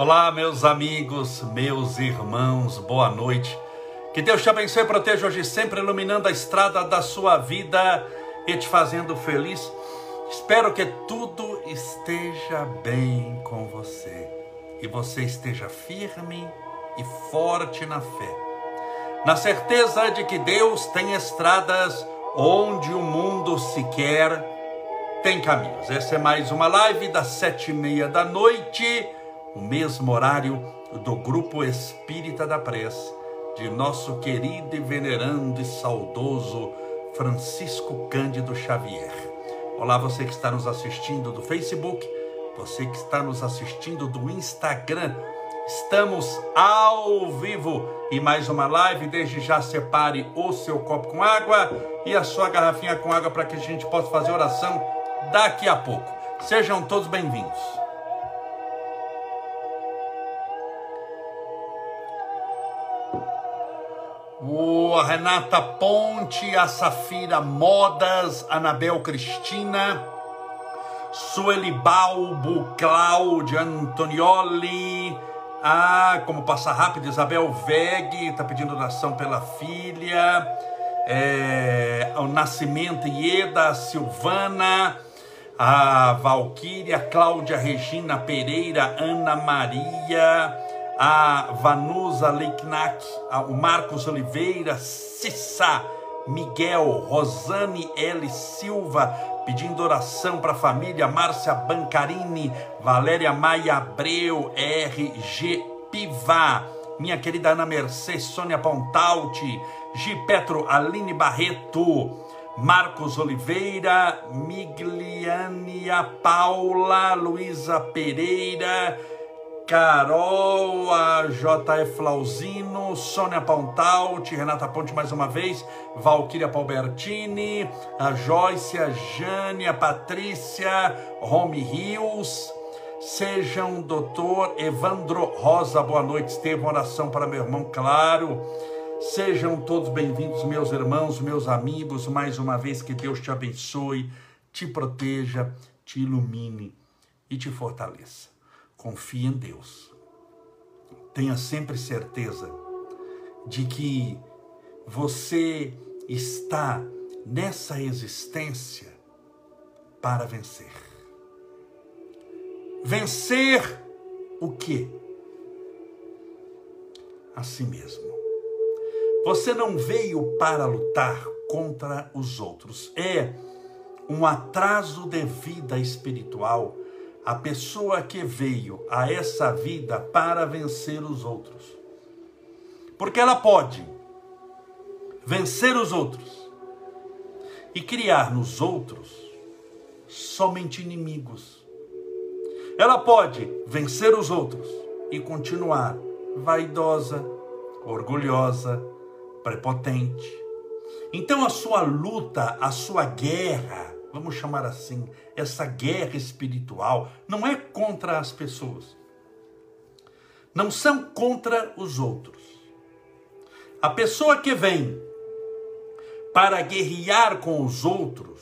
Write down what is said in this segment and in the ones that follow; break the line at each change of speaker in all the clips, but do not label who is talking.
Olá, meus amigos, meus irmãos, boa noite. Que Deus te abençoe e proteja hoje sempre, iluminando a estrada da sua vida e te fazendo feliz. Espero que tudo esteja bem com você e você esteja firme e forte na fé, na certeza de que Deus tem estradas onde o mundo sequer tem caminhos. Essa é mais uma live das sete e meia da noite o mesmo horário do Grupo Espírita da Prece, de nosso querido e venerando e saudoso Francisco Cândido Xavier. Olá, você que está nos assistindo do Facebook, você que está nos assistindo do Instagram. Estamos ao vivo e mais uma live. Desde já separe o seu copo com água e a sua garrafinha com água para que a gente possa fazer oração daqui a pouco. Sejam todos bem-vindos. O Renata Ponte, a Safira Modas, Anabel Cristina, Sueli Balbo, Cláudia Antonioli, ah, como passa rápido, Isabel Veg, está pedindo oração pela filha, é, o Nascimento Ieda, Silvana, a Valquíria, Cláudia Regina Pereira, Ana Maria, a Vanusa Leiknack, o Marcos Oliveira, Cissa, Miguel, Rosane L. Silva, pedindo oração para a família, Márcia Bancarini, Valéria Maia Abreu, R.G. Piva, minha querida Ana Mercedes, Sônia Pontalti, G. Petro, Aline Barreto, Marcos Oliveira, Migliania Paula, Luísa Pereira, Carol, a JF Flauzino, Sônia Pontalti, Renata Ponte mais uma vez, Valquíria Palbertini, a Joyce, a Jane, a Patrícia, Rome Rios, sejam doutor Evandro Rosa, boa noite, Estevam, oração para meu irmão Claro, sejam todos bem-vindos, meus irmãos, meus amigos, mais uma vez que Deus te abençoe, te proteja, te ilumine e te fortaleça. Confie em Deus. Tenha sempre certeza de que você está nessa existência para vencer. Vencer o quê? A si mesmo. Você não veio para lutar contra os outros. É um atraso de vida espiritual a pessoa que veio a essa vida para vencer os outros. Porque ela pode vencer os outros e criar nos outros somente inimigos. Ela pode vencer os outros e continuar vaidosa, orgulhosa, prepotente. Então a sua luta, a sua guerra, vamos chamar assim, essa guerra espiritual não é contra as pessoas. Não são contra os outros. A pessoa que vem para guerrear com os outros,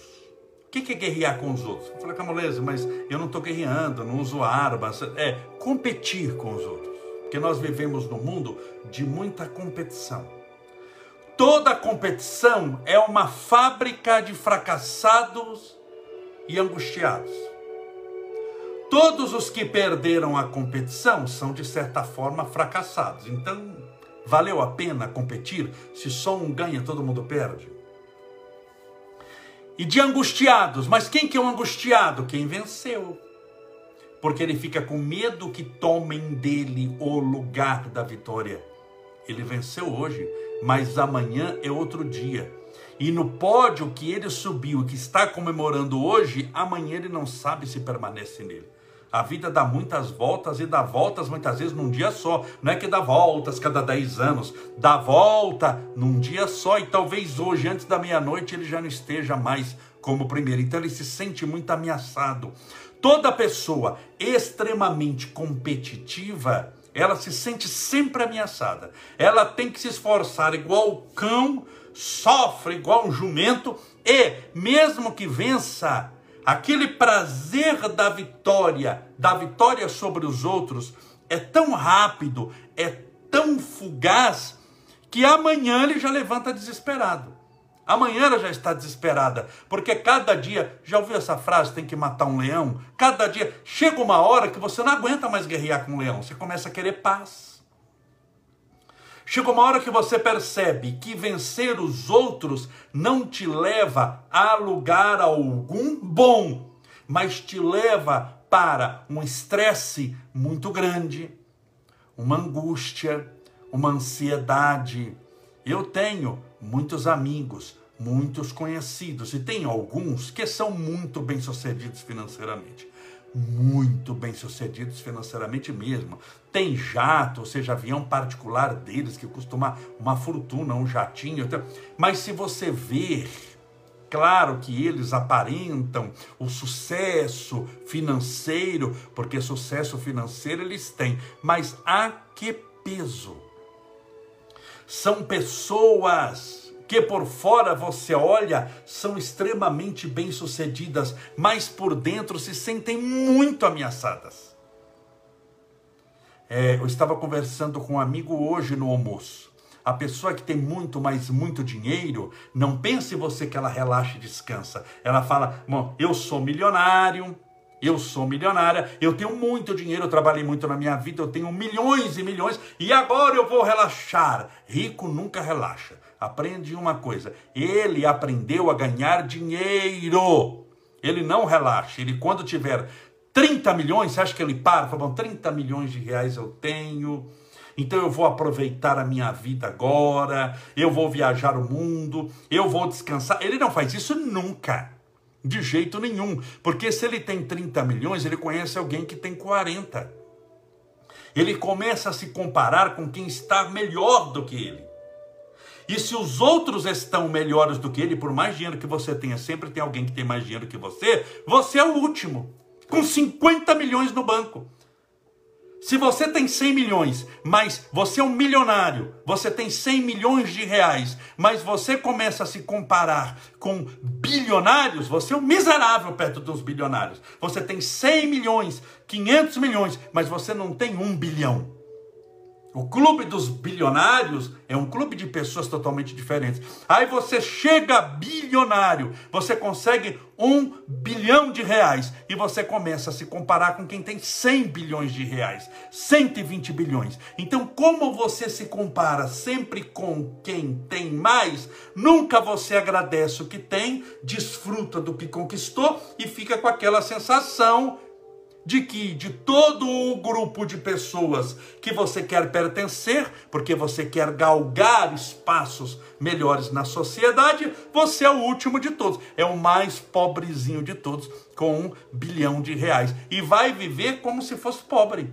o que é guerrear com os outros? Falei, Camolese, mas eu não estou guerreando, não uso armas. É competir com os outros. Porque nós vivemos num mundo de muita competição. Toda competição é uma fábrica de fracassados e angustiados. Todos os que perderam a competição são, de certa forma, fracassados. Então, valeu a pena competir se só um ganha, todo mundo perde? E de angustiados, mas quem que é o um angustiado? Quem venceu. Porque ele fica com medo que tomem dele o lugar da vitória. Ele venceu hoje, mas amanhã é outro dia. E no pódio que ele subiu, que está comemorando hoje, amanhã ele não sabe se permanece nele. A vida dá muitas voltas e dá voltas muitas vezes num dia só. Não é que dá voltas cada 10 anos, dá volta num dia só. E talvez hoje, antes da meia-noite, ele já não esteja mais como primeiro. Então ele se sente muito ameaçado. Toda pessoa extremamente competitiva ela se sente sempre ameaçada. Ela tem que se esforçar igual o cão, sofre igual um jumento e, mesmo que vença, aquele prazer da vitória, da vitória sobre os outros, é tão rápido, é tão fugaz, que amanhã ele já levanta desesperado. Amanhã ela já está desesperada, porque cada dia, já ouviu essa frase, tem que matar um leão? Cada dia, chega uma hora que você não aguenta mais guerrear com um leão, você começa a querer paz. Chega uma hora que você percebe que vencer os outros não te leva a lugar algum bom, mas te leva para um estresse muito grande, uma angústia, uma ansiedade. Eu tenho muitos amigos, muitos conhecidos, e tem alguns que são muito bem-sucedidos financeiramente. Muito bem-sucedidos financeiramente mesmo. Tem jato, ou seja, avião particular deles que costuma uma fortuna, um jatinho. Mas se você ver Claro que eles aparentam o sucesso financeiro, porque sucesso financeiro eles têm, mas a que peso? São pessoas que por fora você olha são extremamente bem-sucedidas, mas por dentro se sentem muito ameaçadas. É, eu estava conversando com um amigo hoje no almoço. A pessoa que tem muito, mas muito dinheiro, não pense você que ela relaxa e descansa. Ela fala: Bom, eu sou milionário, eu sou milionária, eu tenho muito dinheiro, eu trabalhei muito na minha vida, eu tenho milhões e milhões e agora eu vou relaxar. Rico nunca relaxa. Aprende uma coisa: ele aprendeu a ganhar dinheiro. Ele não relaxa. Ele, quando tiver 30 milhões, você acha que ele para? Fala, bom, 30 milhões de reais eu tenho. Então eu vou aproveitar a minha vida agora, eu vou viajar o mundo, eu vou descansar. Ele não faz isso nunca. De jeito nenhum. Porque se ele tem 30 milhões, ele conhece alguém que tem 40. Ele começa a se comparar com quem está melhor do que ele. E se os outros estão melhores do que ele, por mais dinheiro que você tenha, sempre tem alguém que tem mais dinheiro que você, você é o último, com 50 milhões no banco. Se você tem 100 milhões, mas você é um milionário, você tem 100 milhões de reais, mas você começa a se comparar com bilionários, você é um miserável perto dos bilionários. Você tem 100 milhões, 500 milhões, mas você não tem um bilhão. O clube dos bilionários é um clube de pessoas totalmente diferentes. Aí você chega bilionário, você consegue um bilhão de reais e você começa a se comparar com quem tem 100 bilhões de reais, 120 bilhões. Então, como você se compara sempre com quem tem mais, nunca você agradece o que tem, desfruta do que conquistou e fica com aquela sensação de que de todo o grupo de pessoas que você quer pertencer, porque você quer galgar espaços melhores na sociedade, você é o último de todos, é o mais pobrezinho de todos, com um bilhão de reais, e vai viver como se fosse pobre.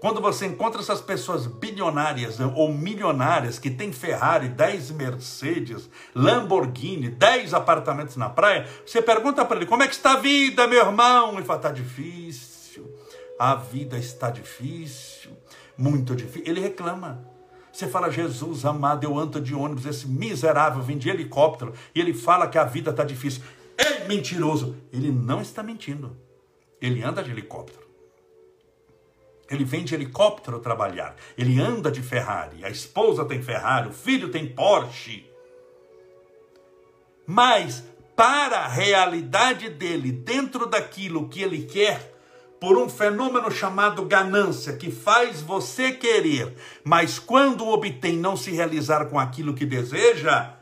Quando você encontra essas pessoas bilionárias né, ou milionárias que têm Ferrari, 10 Mercedes, Lamborghini, 10 apartamentos na praia, você pergunta para ele: como é que está a vida, meu irmão? Ele fala: está difícil, a vida está difícil, muito difícil. Ele reclama. Você fala, Jesus amado, eu ando de ônibus, esse miserável vem de helicóptero, e ele fala que a vida está difícil. É mentiroso. Ele não está mentindo. Ele anda de helicóptero. Ele vem de helicóptero trabalhar. Ele anda de Ferrari. A esposa tem Ferrari. O filho tem Porsche. Mas, para a realidade dele, dentro daquilo que ele quer, por um fenômeno chamado ganância, que faz você querer, mas quando obtém não se realizar com aquilo que deseja,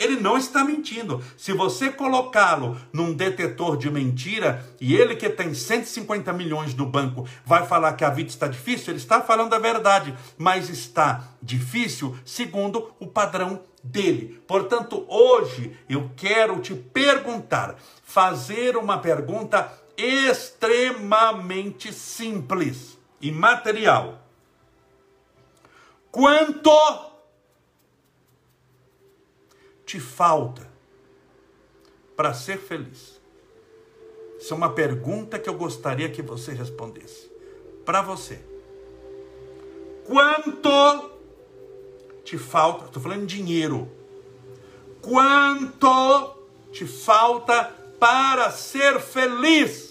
ele não está mentindo. Se você colocá-lo num detetor de mentira e ele que tem 150 milhões no banco vai falar que a vida está difícil, ele está falando a verdade, mas está difícil segundo o padrão dele. Portanto, hoje eu quero te perguntar, fazer uma pergunta extremamente simples e material. Quanto te falta para ser feliz? Isso é uma pergunta que eu gostaria que você respondesse. Para você. Quanto te falta? Estou falando dinheiro. Quanto te falta para ser feliz?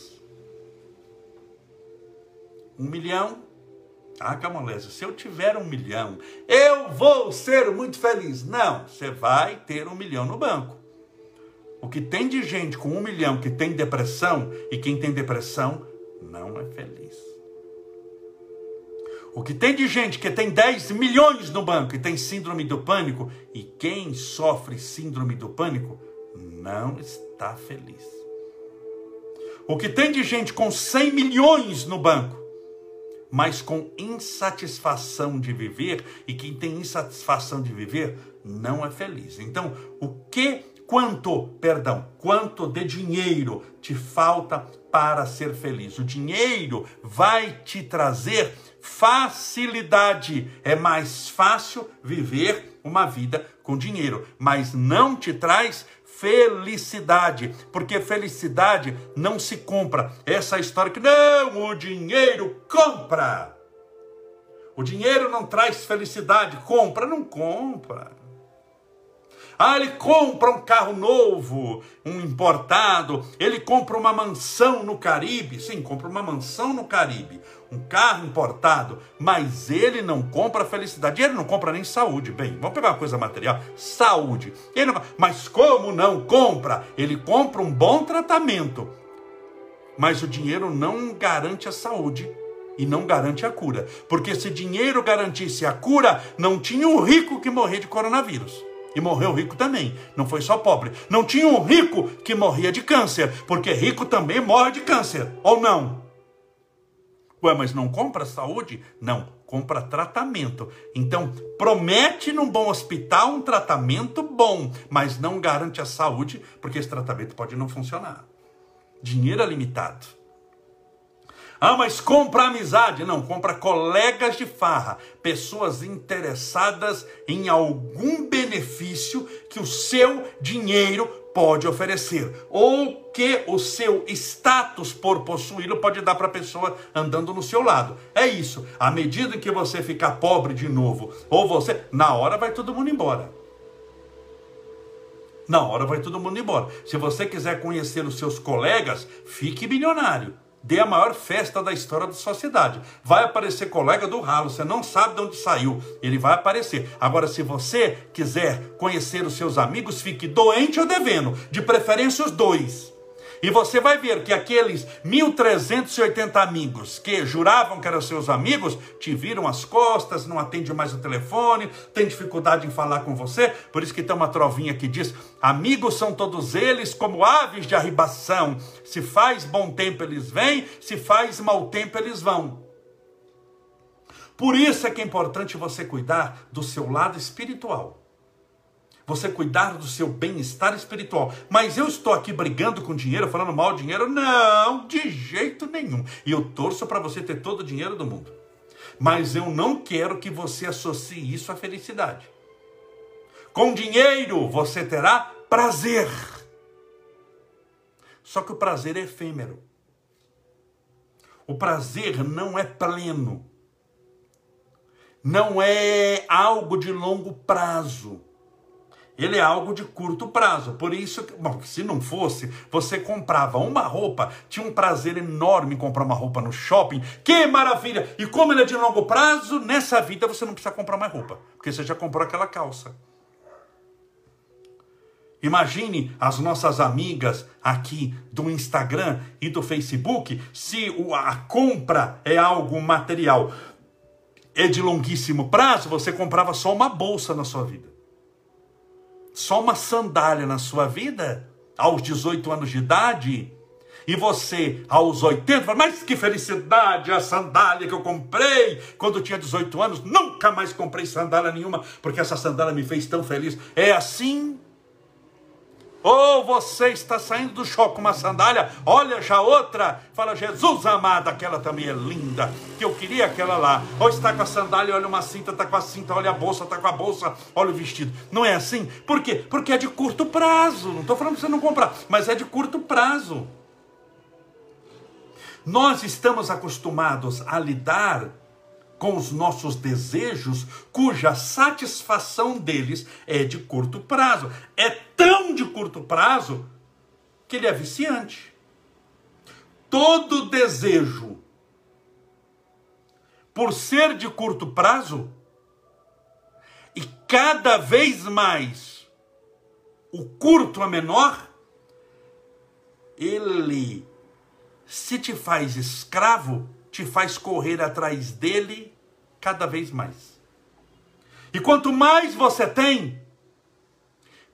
um milhão. Ah, Camolese, se eu tiver um milhão, eu vou ser muito feliz. Não, você vai ter um milhão no banco. O que tem de gente com um milhão que tem depressão, e quem tem depressão não é feliz. O que tem de gente que tem 10 milhões no banco e tem síndrome do pânico, e quem sofre síndrome do pânico não está feliz. O que tem de gente com 100 milhões no banco, mas com insatisfação de viver, e quem tem insatisfação de viver não é feliz. Então, o que quanto, perdão, quanto de dinheiro te falta para ser feliz? O dinheiro vai te trazer facilidade. É mais fácil viver uma vida com dinheiro, mas não te traz felicidade, porque felicidade não se compra. Essa história que não, o dinheiro compra. O dinheiro não traz felicidade, compra, não compra. Ah, ele compra um carro novo, um importado, ele compra uma mansão no Caribe. Sim, compra uma mansão no Caribe, um carro importado, mas ele não compra felicidade, ele não compra nem saúde. Bem, vamos pegar uma coisa material: saúde. Ele não... Mas como não compra? Ele compra um bom tratamento, mas o dinheiro não garante a saúde e não garante a cura. Porque se dinheiro garantisse a cura, não tinha um rico que morrer de coronavírus. E morreu rico também, não foi só pobre. Não tinha um rico que morria de câncer, porque rico também morre de câncer, ou não? Ué, mas não compra saúde? Não, compra tratamento. Então, promete num bom hospital um tratamento bom, mas não garante a saúde, porque esse tratamento pode não funcionar. Dinheiro é limitado. Ah, mas compra amizade. Não, compra colegas de farra, pessoas interessadas em algum benefício que o seu dinheiro pode oferecer, ou que o seu status por possuí-lo pode dar para a pessoa andando no seu lado. É isso. À medida que você ficar pobre de novo, ou você, na hora vai todo mundo embora. Na hora vai todo mundo embora. Se você quiser conhecer os seus colegas, fique milionário dê a maior festa da história da sociedade. Vai aparecer colega do ralo, você não sabe de onde saiu, ele vai aparecer. Agora, se você quiser conhecer os seus amigos, fique doente ou devendo, de preferência os dois. E você vai ver que aqueles 1.380 amigos que juravam que eram seus amigos, te viram as costas, não atende mais o telefone, tem dificuldade em falar com você. Por isso que tem uma trovinha que diz: Amigos são todos eles como aves de arribação. Se faz bom tempo eles vêm, se faz mau tempo eles vão. Por isso é que é importante você cuidar do seu lado espiritual você cuidar do seu bem-estar espiritual. Mas eu estou aqui brigando com dinheiro, falando mal de dinheiro? Não, de jeito nenhum. E eu torço para você ter todo o dinheiro do mundo. Mas eu não quero que você associe isso à felicidade. Com dinheiro você terá prazer. Só que o prazer é efêmero. O prazer não é pleno. Não é algo de longo prazo ele é algo de curto prazo. Por isso, bom, se não fosse, você comprava uma roupa, tinha um prazer enorme em comprar uma roupa no shopping. Que maravilha! E como ele é de longo prazo, nessa vida você não precisa comprar mais roupa, porque você já comprou aquela calça. Imagine as nossas amigas aqui do Instagram e do Facebook, se a compra é algo material, é de longuíssimo prazo, você comprava só uma bolsa na sua vida só uma sandália na sua vida, aos 18 anos de idade, e você, aos 80, fala, mas que felicidade, a sandália que eu comprei quando tinha 18 anos, nunca mais comprei sandália nenhuma, porque essa sandália me fez tão feliz. É assim ou você está saindo do shopping com uma sandália, olha já outra, fala, Jesus amado, aquela também é linda, que eu queria aquela lá. Ou está com a sandália, olha uma cinta, está com a cinta, olha a bolsa, está com a bolsa, olha o vestido. Não é assim? Por quê? Porque é de curto prazo. Não estou falando para você não comprar, mas é de curto prazo. Nós estamos acostumados a lidar com os nossos desejos, cuja satisfação deles é de curto prazo. É tão de curto prazo que ele é viciante. Todo desejo por ser de curto prazo, e cada vez mais o curto é menor, ele se te faz escravo, te faz correr atrás dele cada vez mais. E quanto mais você tem,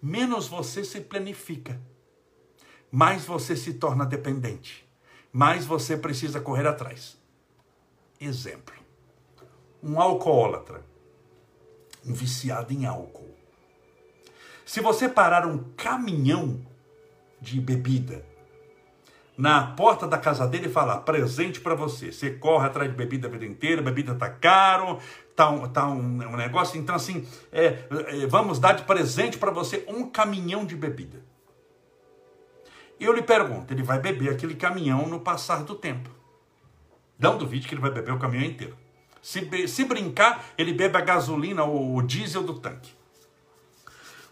menos você se planifica, mais você se torna dependente, mais você precisa correr atrás. Exemplo: um alcoólatra, um viciado em álcool. Se você parar um caminhão de bebida na porta da casa dele e falar presente para você. Você corre atrás de bebida a vida inteira, bebida tá caro, tá um, tá um, um negócio. Então, assim, é, é, vamos dar de presente para você um caminhão de bebida. Eu lhe pergunto, ele vai beber aquele caminhão no passar do tempo. Não duvide que ele vai beber o caminhão inteiro. Se, se brincar, ele bebe a gasolina ou o diesel do tanque.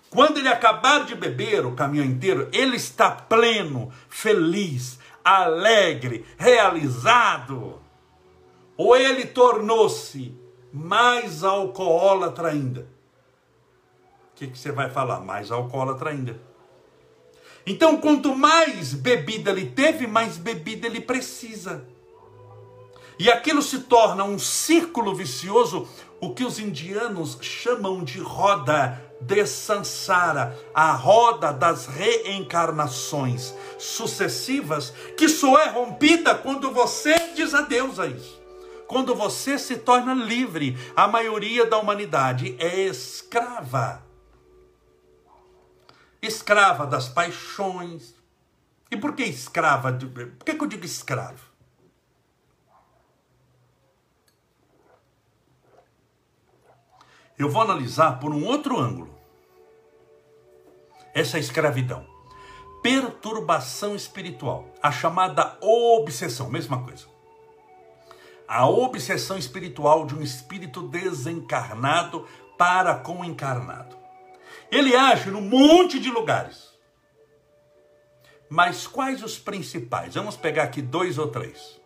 Quando ele acabar de beber o caminhão inteiro, ele está pleno, feliz, alegre, realizado. Ou ele tornou-se mais alcoólatra ainda? O que, que você vai falar? Mais alcoólatra ainda. Então, quanto mais bebida ele teve, mais bebida ele precisa. E aquilo se torna um círculo vicioso, o que os indianos chamam de roda de Sansara, a roda das reencarnações sucessivas, que só é rompida quando você diz adeus a isso. Quando você se torna livre, a maioria da humanidade é escrava. Escrava das paixões. E por que escrava? Por que, que eu digo escravo? Eu vou analisar por um outro ângulo essa escravidão. Perturbação espiritual, a chamada obsessão, mesma coisa. A obsessão espiritual de um espírito desencarnado para com o encarnado. Ele age num monte de lugares. Mas quais os principais? Vamos pegar aqui dois ou três.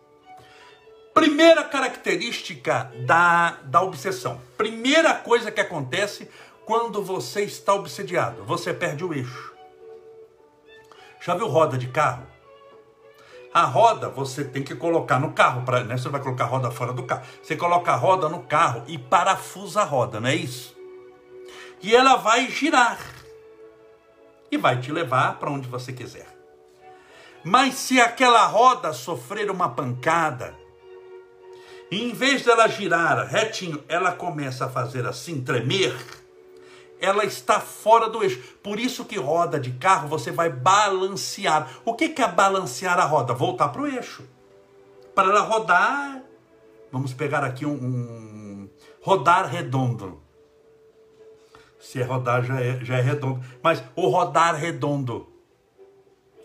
Primeira característica da, da obsessão. Primeira coisa que acontece quando você está obsediado, você perde o eixo. Já viu roda de carro? A roda você tem que colocar no carro, pra, né? você vai colocar a roda fora do carro. Você coloca a roda no carro e parafusa a roda, não é isso? E ela vai girar e vai te levar para onde você quiser. Mas se aquela roda sofrer uma pancada, e em vez dela girar retinho, ela começa a fazer assim, tremer, ela está fora do eixo. Por isso que roda de carro você vai balancear. O que é balancear a roda? Voltar para o eixo. Para ela rodar, vamos pegar aqui um, um, rodar redondo. Se é rodar já é, já é redondo. Mas o rodar redondo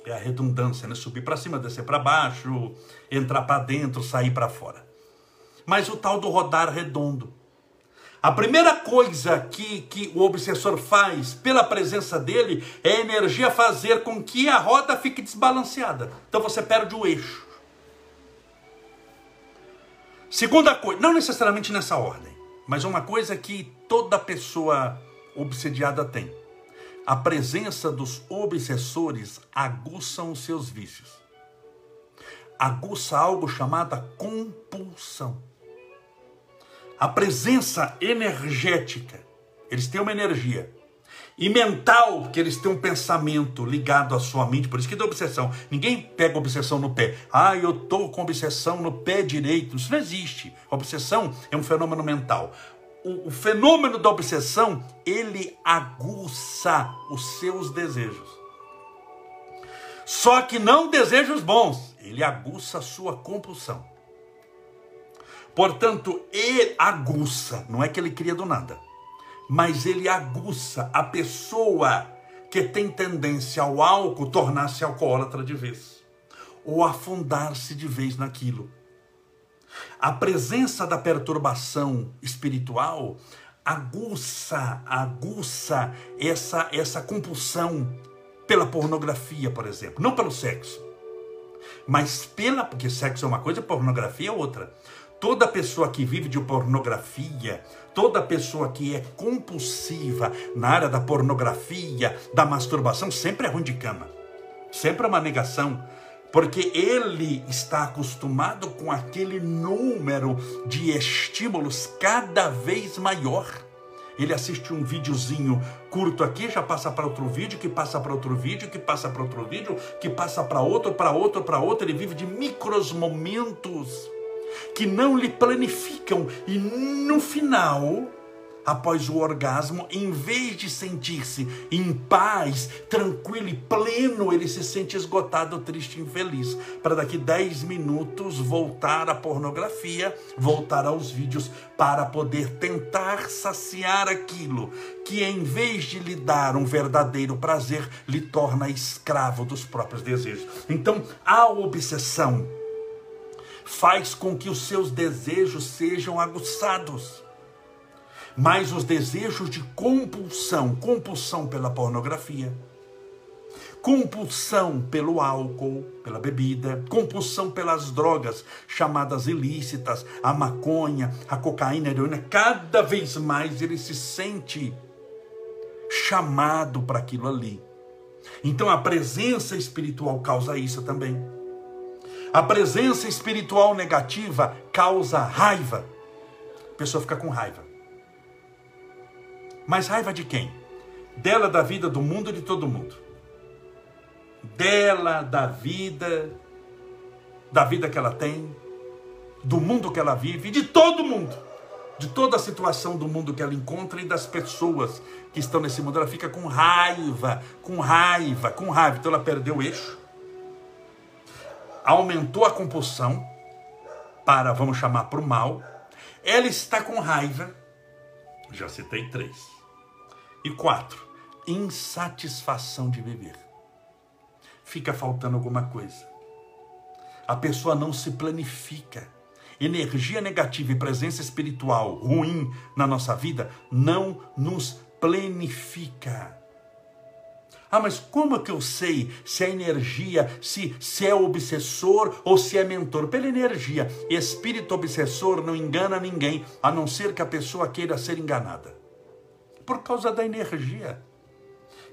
é a redundância, né? Subir para cima, descer para baixo, entrar para dentro, sair para fora. Mas o tal do rodar redondo a primeira coisa que, que o obsessor faz pela presença dele é a energia fazer com que a roda fique desbalanceada. Então você perde o eixo. Segunda coisa, não necessariamente nessa ordem, mas uma coisa que toda pessoa obsediada tem. A presença dos obsessores aguçam os seus vícios. Aguça algo chamado compulsão a presença energética, eles têm uma energia. E mental, porque eles têm um pensamento ligado à sua mente, por isso que dá obsessão. Ninguém pega obsessão no pé. Ah, eu estou com obsessão no pé direito. Isso não existe. obsessão é um fenômeno mental. O, o fenômeno da obsessão, ele aguça os seus desejos. Só que não desejos bons, ele aguça a sua compulsão. Portanto, ele aguça, não é que ele cria do nada, mas ele aguça a pessoa que tem tendência ao álcool tornar-se alcoólatra de vez, ou afundar-se de vez naquilo. A presença da perturbação espiritual aguça, aguça essa, essa compulsão pela pornografia, por exemplo, não pelo sexo Mas pela. Porque sexo é uma coisa, pornografia é outra. Toda pessoa que vive de pornografia, toda pessoa que é compulsiva na área da pornografia, da masturbação, sempre é ruim de cama. Sempre é uma negação. Porque ele está acostumado com aquele número de estímulos cada vez maior. Ele assiste um videozinho curto aqui, já passa para outro vídeo, que passa para outro vídeo, que passa para outro vídeo, que passa para outro, para outro, para outro. Ele vive de micros momentos que não lhe planificam e no final após o orgasmo, em vez de sentir-se em paz, tranquilo e pleno, ele se sente esgotado, triste e infeliz. Para daqui 10 minutos voltar à pornografia, voltar aos vídeos, para poder tentar saciar aquilo que, em vez de lhe dar um verdadeiro prazer, lhe torna escravo dos próprios desejos. Então, a obsessão faz com que os seus desejos sejam aguçados mas os desejos de compulsão, compulsão pela pornografia, compulsão pelo álcool, pela bebida, compulsão pelas drogas chamadas ilícitas, a maconha, a cocaína, a heroína, cada vez mais ele se sente chamado para aquilo ali. Então a presença espiritual causa isso também. A presença espiritual negativa causa raiva. A pessoa fica com raiva. Mas raiva de quem? Dela, da vida, do mundo e de todo mundo. Dela, da vida, da vida que ela tem, do mundo que ela vive, de todo mundo. De toda a situação do mundo que ela encontra e das pessoas que estão nesse mundo. Ela fica com raiva, com raiva, com raiva. Então ela perdeu o eixo, aumentou a compulsão para, vamos chamar, para o mal. Ela está com raiva, já citei três. E quatro, insatisfação de viver. Fica faltando alguma coisa. A pessoa não se planifica. Energia negativa e presença espiritual ruim na nossa vida não nos planifica. Ah, mas como é que eu sei se a energia, se, se é obsessor ou se é mentor? Pela energia. Espírito obsessor não engana ninguém, a não ser que a pessoa queira ser enganada por causa da energia.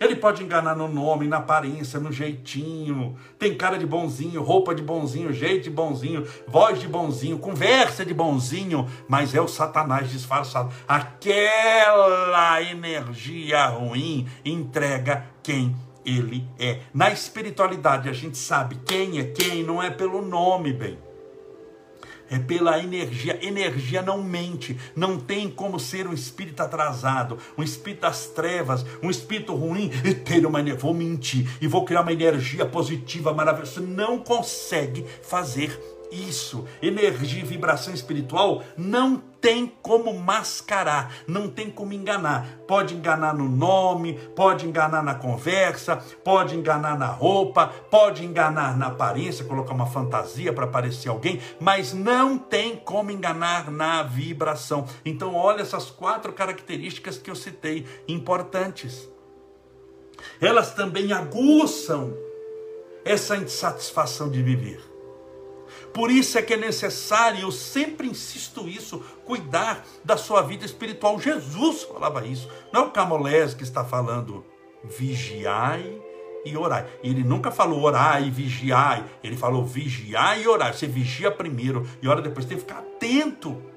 Ele pode enganar no nome, na aparência, no jeitinho. Tem cara de bonzinho, roupa de bonzinho, jeito de bonzinho, voz de bonzinho, conversa de bonzinho, mas é o Satanás disfarçado. Aquela energia ruim entrega quem ele é. Na espiritualidade a gente sabe quem é quem, não é pelo nome, bem é pela energia. Energia não mente, não tem como ser um espírito atrasado, um espírito das trevas, um espírito ruim e ter uma energia. Vou mentir e vou criar uma energia positiva, maravilhosa. Não consegue fazer isso. Energia e vibração espiritual não tem como mascarar, não tem como enganar. Pode enganar no nome, pode enganar na conversa, pode enganar na roupa, pode enganar na aparência, colocar uma fantasia para parecer alguém, mas não tem como enganar na vibração. Então, olha essas quatro características que eu citei, importantes. Elas também aguçam essa insatisfação de viver. Por isso é que é necessário, eu sempre insisto isso, cuidar da sua vida espiritual. Jesus falava isso, não é o Camolés que está falando. Vigiai e orai. Ele nunca falou orai e vigiai, ele falou vigiai e orai. Você vigia primeiro e ora depois, tem que ficar atento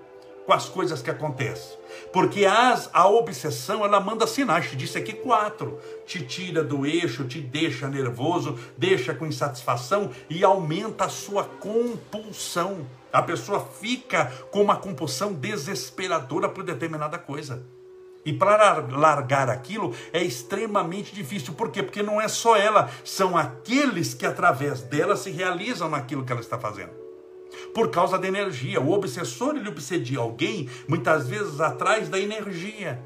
com as coisas que acontecem. Porque as, a obsessão, ela manda sinais, te disse aqui quatro. Te tira do eixo, te deixa nervoso, deixa com insatisfação e aumenta a sua compulsão. A pessoa fica com uma compulsão desesperadora por determinada coisa. E para largar aquilo é extremamente difícil. Por quê? Porque não é só ela, são aqueles que através dela se realizam naquilo que ela está fazendo por causa da energia. O obsessor ele obsedia alguém muitas vezes atrás da energia.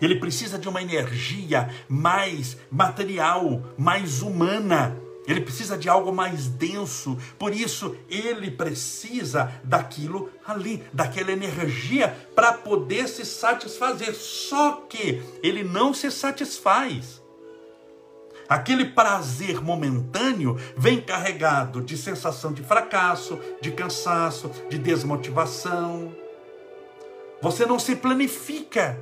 Ele precisa de uma energia mais material, mais humana. Ele precisa de algo mais denso. Por isso, ele precisa daquilo ali, daquela energia, para poder se satisfazer. Só que ele não se satisfaz Aquele prazer momentâneo vem carregado de sensação de fracasso, de cansaço, de desmotivação. Você não se planifica.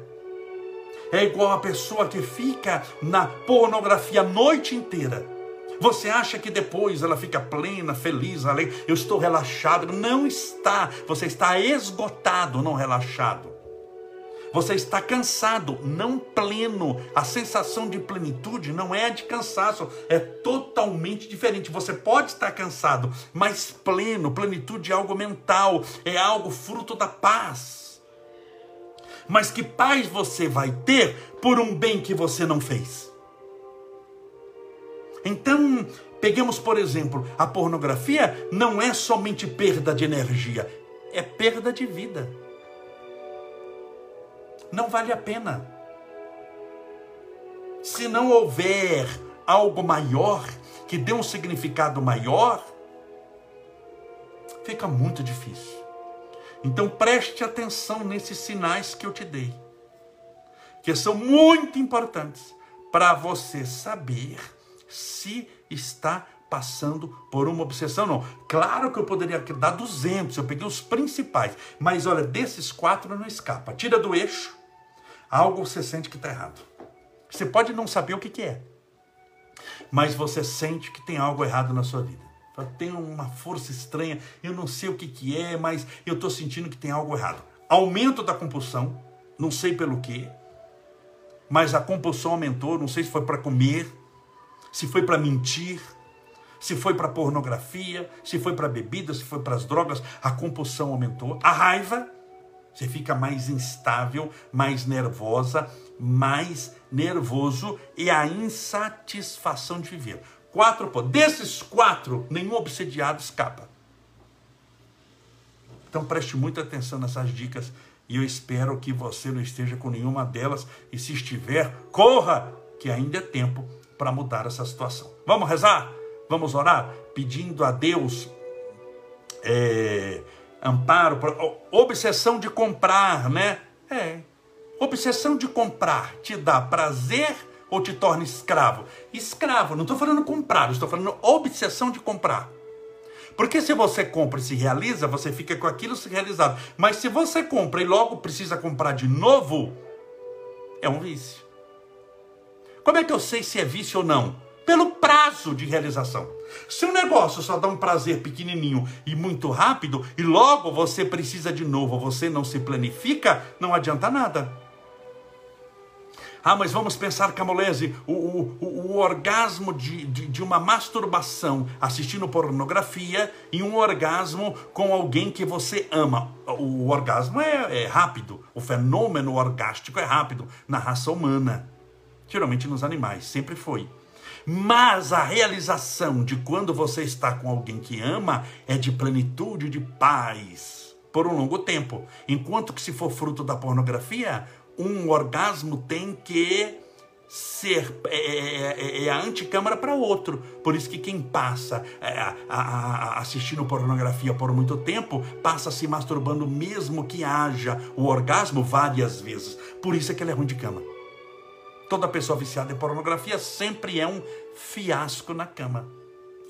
É igual a pessoa que fica na pornografia a noite inteira. Você acha que depois ela fica plena, feliz, alegre, eu estou relaxado. Não está. Você está esgotado, não relaxado. Você está cansado, não pleno. A sensação de plenitude não é a de cansaço, é totalmente diferente. Você pode estar cansado, mas pleno, plenitude é algo mental, é algo fruto da paz. Mas que paz você vai ter por um bem que você não fez? Então, peguemos por exemplo, a pornografia não é somente perda de energia, é perda de vida não vale a pena. Se não houver algo maior, que dê um significado maior, fica muito difícil. Então preste atenção nesses sinais que eu te dei, que são muito importantes para você saber se está passando por uma obsessão, não. Claro que eu poderia dar 200, eu peguei os principais, mas olha, desses quatro não escapa. Tira do eixo, algo você sente que está errado. Você pode não saber o que, que é, mas você sente que tem algo errado na sua vida. Tem uma força estranha, eu não sei o que, que é, mas eu estou sentindo que tem algo errado. Aumento da compulsão, não sei pelo que, mas a compulsão aumentou, não sei se foi para comer, se foi para mentir, se foi para pornografia, se foi para bebida, se foi para as drogas, a compulsão aumentou. A raiva, você fica mais instável, mais nervosa, mais nervoso e a insatisfação de viver. Quatro pontos. Desses quatro, nenhum obsediado escapa. Então preste muita atenção nessas dicas e eu espero que você não esteja com nenhuma delas. E se estiver, corra, que ainda é tempo para mudar essa situação. Vamos rezar? Vamos orar? Pedindo a Deus. É, amparo, obsessão de comprar, né? É. Obsessão de comprar te dá prazer ou te torna escravo? Escravo, não estou falando comprar, estou falando obsessão de comprar. Porque se você compra e se realiza, você fica com aquilo se realizado. Mas se você compra e logo precisa comprar de novo, é um vício. Como é que eu sei se é vício ou não? Pelo prazo de realização. Se o negócio só dá um prazer pequenininho e muito rápido, e logo você precisa de novo, você não se planifica, não adianta nada. Ah, mas vamos pensar, Camolese, o, o, o, o orgasmo de, de, de, uma masturbação assistindo pornografia e um orgasmo com alguém que você ama. O orgasmo é, é rápido, o fenômeno orgástico é rápido na raça humana, geralmente nos animais, sempre foi. Mas a realização de quando você está com alguém que ama é de plenitude, de paz, por um longo tempo. Enquanto que se for fruto da pornografia, um orgasmo tem que ser é, é, é, é a anticâmara para outro. Por isso que quem passa é, a, a, assistindo pornografia por muito tempo passa se masturbando mesmo que haja o orgasmo várias vezes. Por isso é que ele é ruim de cama. Toda pessoa viciada em pornografia sempre é um fiasco na cama,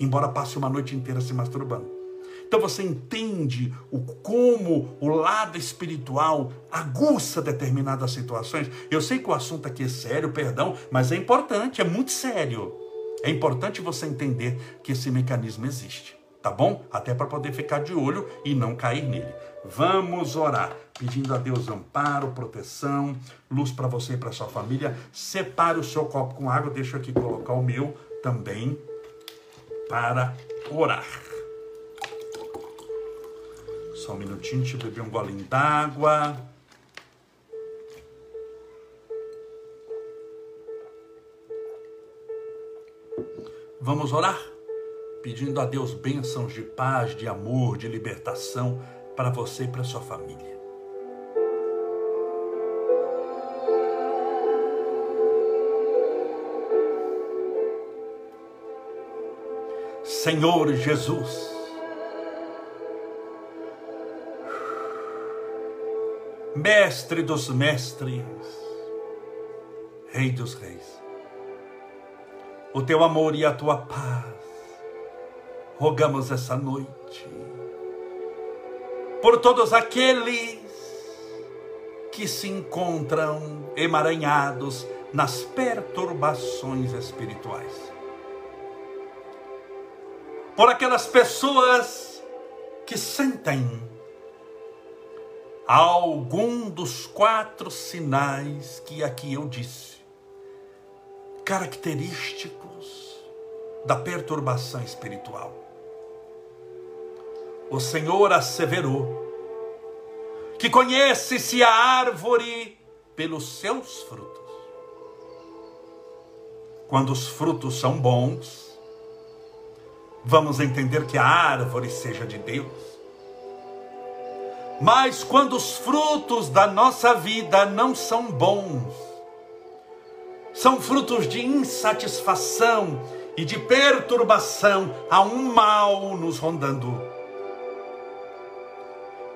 embora passe uma noite inteira se masturbando. Então você entende o como o lado espiritual aguça determinadas situações. Eu sei que o assunto aqui é sério, perdão, mas é importante, é muito sério. É importante você entender que esse mecanismo existe, tá bom? Até para poder ficar de olho e não cair nele. Vamos orar, pedindo a Deus amparo, proteção, luz para você e para sua família. Separe o seu copo com água, deixa eu aqui colocar o meu também para orar. Só um minutinho, deixa eu beber um golinho d'água. Vamos orar? Pedindo a Deus bênçãos de paz, de amor, de libertação para você e para sua família. Senhor Jesus, Mestre dos mestres, Rei dos reis, o teu amor e a tua paz. Rogamos essa noite por todos aqueles que se encontram emaranhados nas perturbações espirituais. Por aquelas pessoas que sentem algum dos quatro sinais que aqui eu disse, característicos da perturbação espiritual. O Senhor asseverou que conhece-se a árvore pelos seus frutos. Quando os frutos são bons, vamos entender que a árvore seja de Deus. Mas quando os frutos da nossa vida não são bons, são frutos de insatisfação e de perturbação, há um mal nos rondando,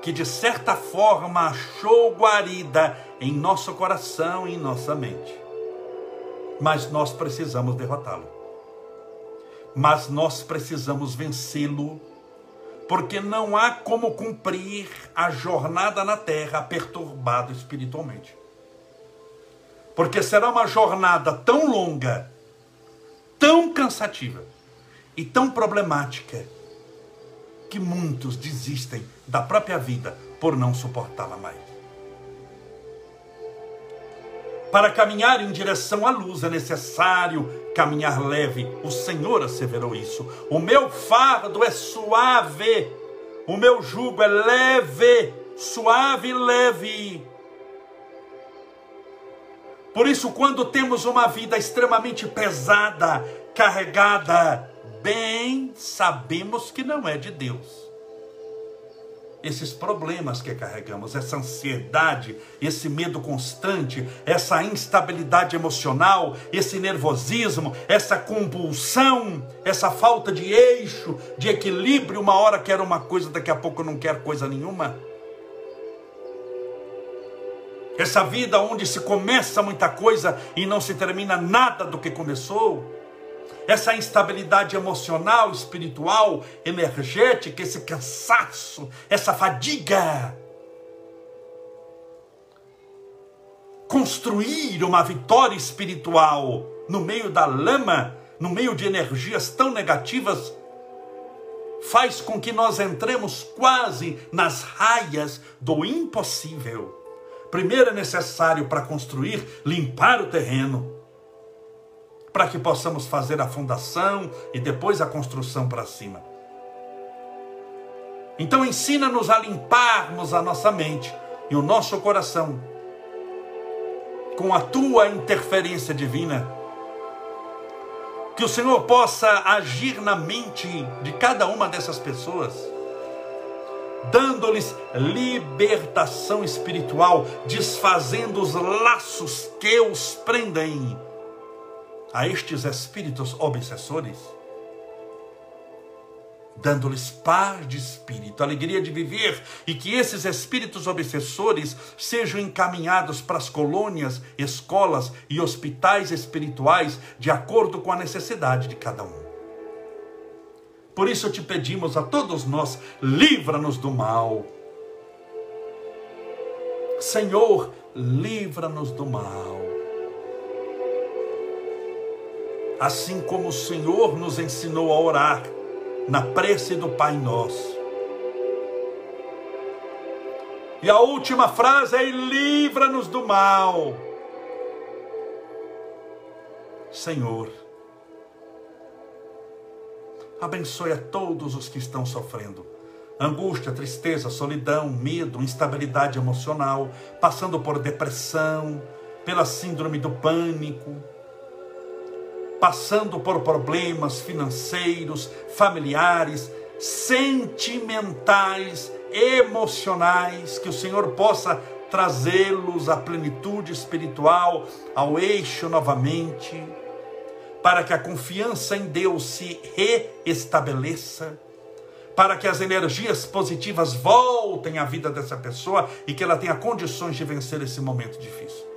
que de certa forma achou guarida em nosso coração e em nossa mente. Mas nós precisamos derrotá-lo. Mas nós precisamos vencê-lo porque não há como cumprir a jornada na terra perturbado espiritualmente. Porque será uma jornada tão longa, tão cansativa e tão problemática que muitos desistem da própria vida por não suportá-la mais. Para caminhar em direção à luz é necessário caminhar leve. O Senhor asseverou isso. O meu fardo é suave, o meu jugo é leve, suave e leve. Por isso, quando temos uma vida extremamente pesada, carregada, bem sabemos que não é de Deus esses problemas que carregamos, essa ansiedade, esse medo constante, essa instabilidade emocional, esse nervosismo, essa compulsão, essa falta de eixo, de equilíbrio, uma hora quer uma coisa, daqui a pouco não quer coisa nenhuma. Essa vida onde se começa muita coisa e não se termina nada do que começou essa instabilidade emocional, espiritual, energética, esse cansaço, essa fadiga. Construir uma vitória espiritual no meio da lama, no meio de energias tão negativas, faz com que nós entremos quase nas raias do impossível. Primeiro é necessário para construir limpar o terreno para que possamos fazer a fundação e depois a construção para cima. Então ensina-nos a limparmos a nossa mente e o nosso coração com a tua interferência divina. Que o Senhor possa agir na mente de cada uma dessas pessoas, dando-lhes libertação espiritual, desfazendo os laços que os prendem a estes espíritos obsessores, dando-lhes paz de espírito, alegria de viver, e que esses espíritos obsessores sejam encaminhados para as colônias, escolas e hospitais espirituais de acordo com a necessidade de cada um. Por isso te pedimos a todos nós, livra-nos do mal. Senhor, livra-nos do mal assim como o Senhor nos ensinou a orar na prece do Pai Nosso. E a última frase é: livra-nos do mal. Senhor, abençoe a todos os que estão sofrendo angústia, tristeza, solidão, medo, instabilidade emocional, passando por depressão, pela síndrome do pânico, passando por problemas financeiros, familiares, sentimentais, emocionais, que o Senhor possa trazê-los à plenitude espiritual, ao eixo novamente, para que a confiança em Deus se reestabeleça, para que as energias positivas voltem à vida dessa pessoa e que ela tenha condições de vencer esse momento difícil.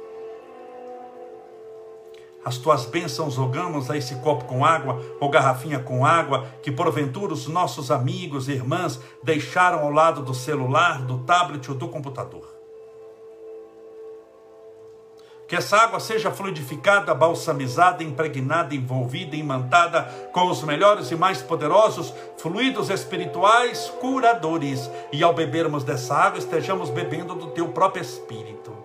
As tuas bênçãos jogamos a esse copo com água ou garrafinha com água que porventura os nossos amigos e irmãs deixaram ao lado do celular, do tablet ou do computador. Que essa água seja fluidificada, balsamizada, impregnada, envolvida, imantada com os melhores e mais poderosos fluidos espirituais curadores. E ao bebermos dessa água, estejamos bebendo do teu próprio espírito.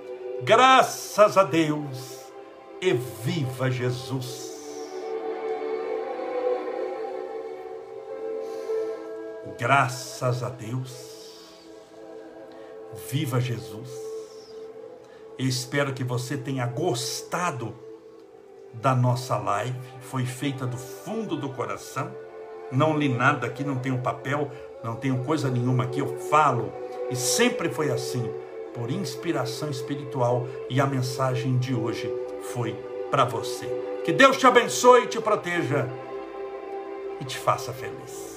graças a Deus, e viva Jesus. Graças a Deus, viva Jesus. Eu espero que você tenha gostado da nossa live, foi feita do fundo do coração não li nada aqui, não tenho papel, não tenho coisa nenhuma aqui, eu falo. E sempre foi assim, por inspiração espiritual. E a mensagem de hoje foi para você. Que Deus te abençoe e te proteja e te faça feliz.